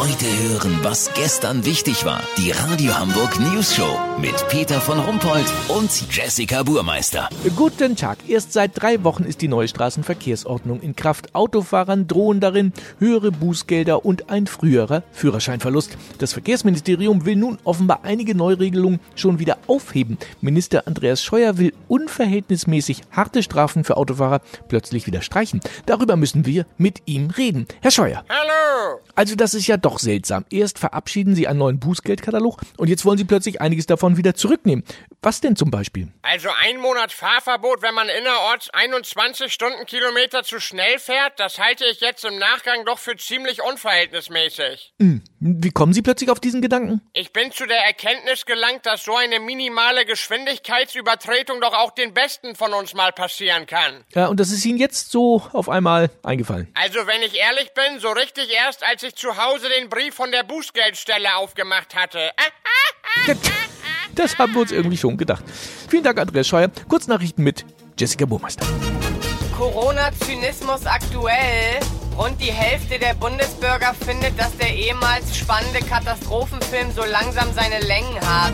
Heute hören, was gestern wichtig war. Die Radio Hamburg News Show mit Peter von Rumpold und Jessica Burmeister. Guten Tag. Erst seit drei Wochen ist die neue Straßenverkehrsordnung in Kraft. Autofahrern drohen darin höhere Bußgelder und ein früherer Führerscheinverlust. Das Verkehrsministerium will nun offenbar einige Neuregelungen schon wieder aufheben. Minister Andreas Scheuer will unverhältnismäßig harte Strafen für Autofahrer plötzlich wieder streichen. Darüber müssen wir mit ihm reden. Herr Scheuer. Hallo! Also das ist ja doch seltsam. Erst verabschieden Sie einen neuen Bußgeldkatalog und jetzt wollen Sie plötzlich einiges davon wieder zurücknehmen. Was denn zum Beispiel? Also ein Monat Fahrverbot, wenn man innerorts 21 Stundenkilometer zu schnell fährt, das halte ich jetzt im Nachgang doch für ziemlich unverhältnismäßig. Hm, wie kommen Sie plötzlich auf diesen Gedanken? Ich bin zu der Erkenntnis gelangt, dass so eine minimale Geschwindigkeitsübertretung doch auch den Besten von uns mal passieren kann. Ja, und das ist Ihnen jetzt so auf einmal eingefallen. Also wenn ich ehrlich bin, so richtig erst, als ich zu Hause den Brief von der Bußgeldstelle aufgemacht hatte. Das haben wir uns irgendwie schon gedacht. Vielen Dank, Andreas Scheuer. Kurznachrichten mit Jessica Burmeister. Corona-Zynismus aktuell. Rund die Hälfte der Bundesbürger findet, dass der ehemals spannende Katastrophenfilm so langsam seine Längen hat.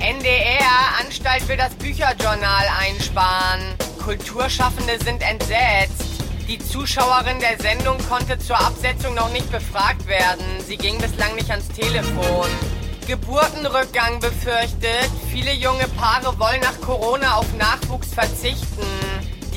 NDR, Anstalt will das Bücherjournal einsparen. Kulturschaffende sind entsetzt. Die Zuschauerin der Sendung konnte zur Absetzung noch nicht befragt werden. Sie ging bislang nicht ans Telefon. Geburtenrückgang befürchtet. Viele junge Paare wollen nach Corona auf Nachwuchs verzichten.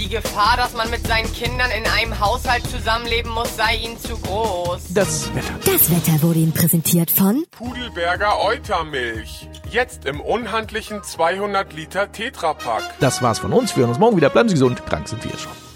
Die Gefahr, dass man mit seinen Kindern in einem Haushalt zusammenleben muss, sei ihnen zu groß. Das Wetter. Das Wetter wurde Ihnen präsentiert von Pudelberger Eutermilch. Jetzt im unhandlichen 200 Liter Tetrapack. Das war's von uns. Wir hören uns morgen wieder. Bleiben Sie gesund. Krank sind wir schon.